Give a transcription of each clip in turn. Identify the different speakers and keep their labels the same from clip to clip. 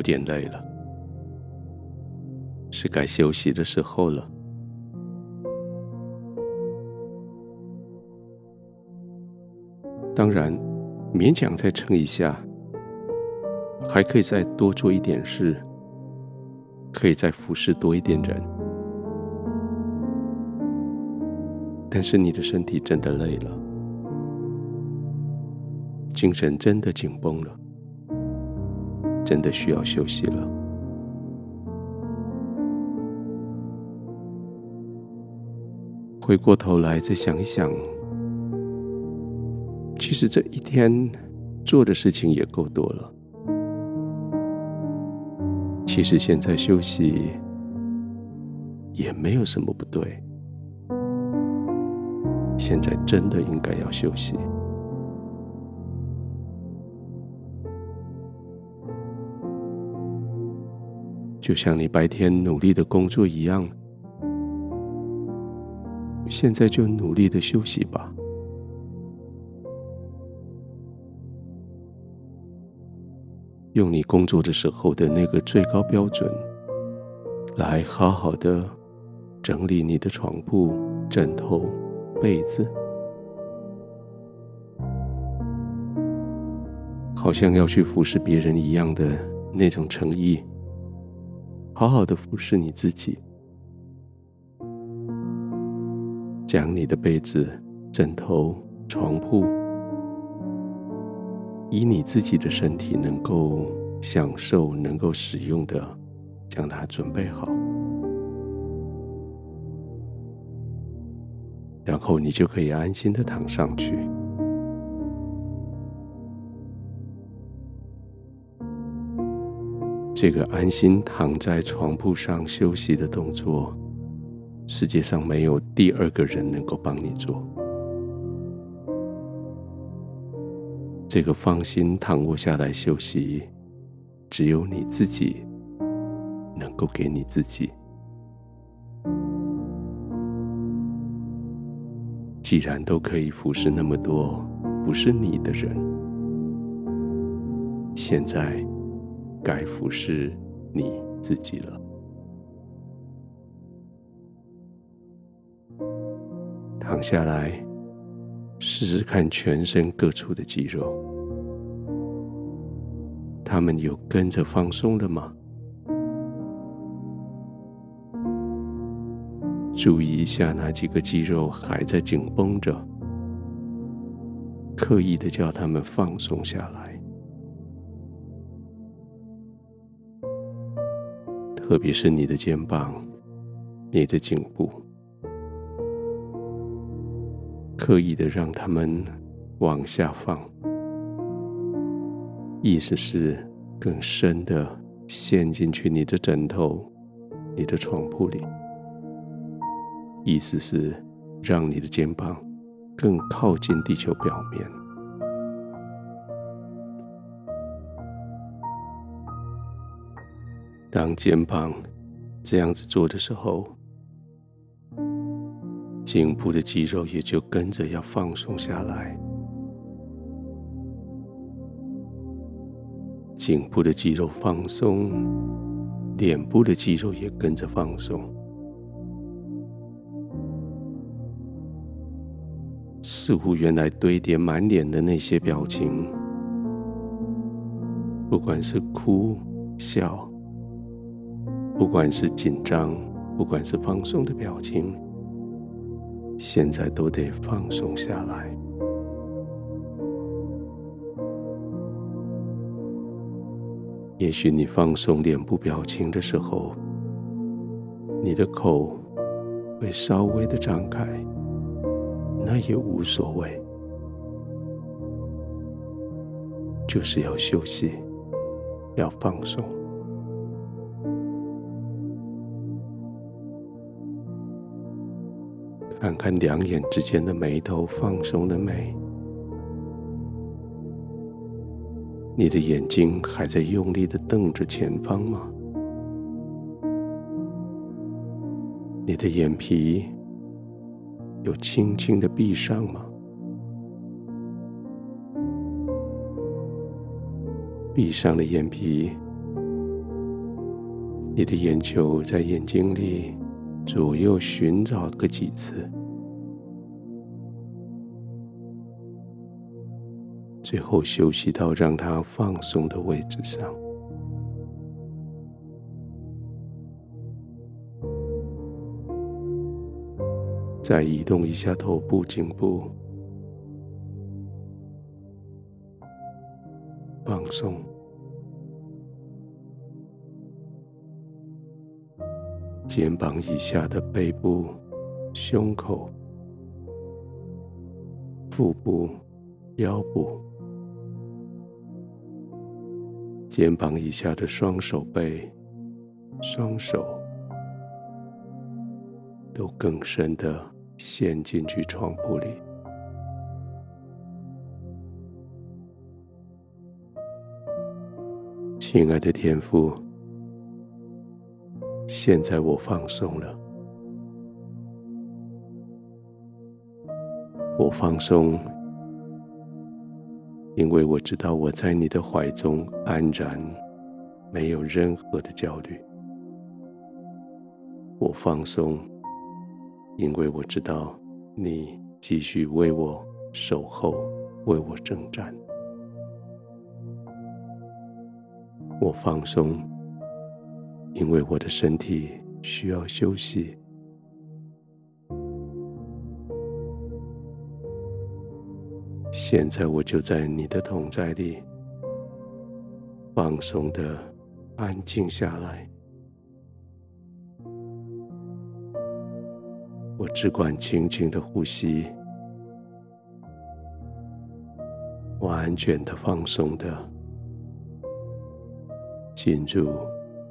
Speaker 1: 有点累了，是该休息的时候了。当然，勉强再撑一下，还可以再多做一点事，可以再服侍多一点人。但是你的身体真的累了，精神真的紧绷了，真的需要休息了。回过头来再想一想。其实这一天做的事情也够多了。其实现在休息也没有什么不对。现在真的应该要休息，就像你白天努力的工作一样，现在就努力的休息吧。用你工作的时候的那个最高标准，来好好的整理你的床铺、枕头、被子，好像要去服侍别人一样的那种诚意，好好的服侍你自己，将你的被子、枕头、床铺。以你自己的身体能够享受、能够使用的，将它准备好，然后你就可以安心的躺上去。这个安心躺在床铺上休息的动作，世界上没有第二个人能够帮你做。这个放心躺卧下来休息，只有你自己能够给你自己。既然都可以服侍那么多不是你的人，现在该服侍你自己了。躺下来。试试看全身各处的肌肉，他们有跟着放松了吗？注意一下哪几个肌肉还在紧绷着，刻意的叫他们放松下来，特别是你的肩膀、你的颈部。刻意的让他们往下放，意思是更深的陷进去你的枕头、你的床铺里，意思是让你的肩膀更靠近地球表面。当肩膀这样子做的时候，颈部的肌肉也就跟着要放松下来，颈部的肌肉放松，脸部的肌肉也跟着放松，似乎原来堆叠满脸的那些表情，不管是哭、笑，不管是紧张，不管是放松的表情。现在都得放松下来。也许你放松脸部表情的时候，你的口会稍微的张开，那也无所谓，就是要休息，要放松。看看两眼之间的眉头放松了没？你的眼睛还在用力的瞪着前方吗？你的眼皮有轻轻的闭上吗？闭上了眼皮，你的眼球在眼睛里左右寻找个几次，最后休息到让它放松的位置上。再移动一下头部、颈部，放松。肩膀以下的背部、胸口、腹部、腰部，肩膀以下的双手背、双手，都更深的陷进去床铺里。亲爱的天父。现在我放松了，我放松，因为我知道我在你的怀中安然，没有任何的焦虑。我放松，因为我知道你继续为我守候，为我征战。我放松。因为我的身体需要休息，现在我就在你的同在里，放松的安静下来。我只管轻轻的呼吸，完全的放松的进入。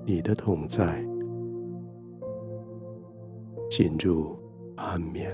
Speaker 1: 你的同在，进入安眠。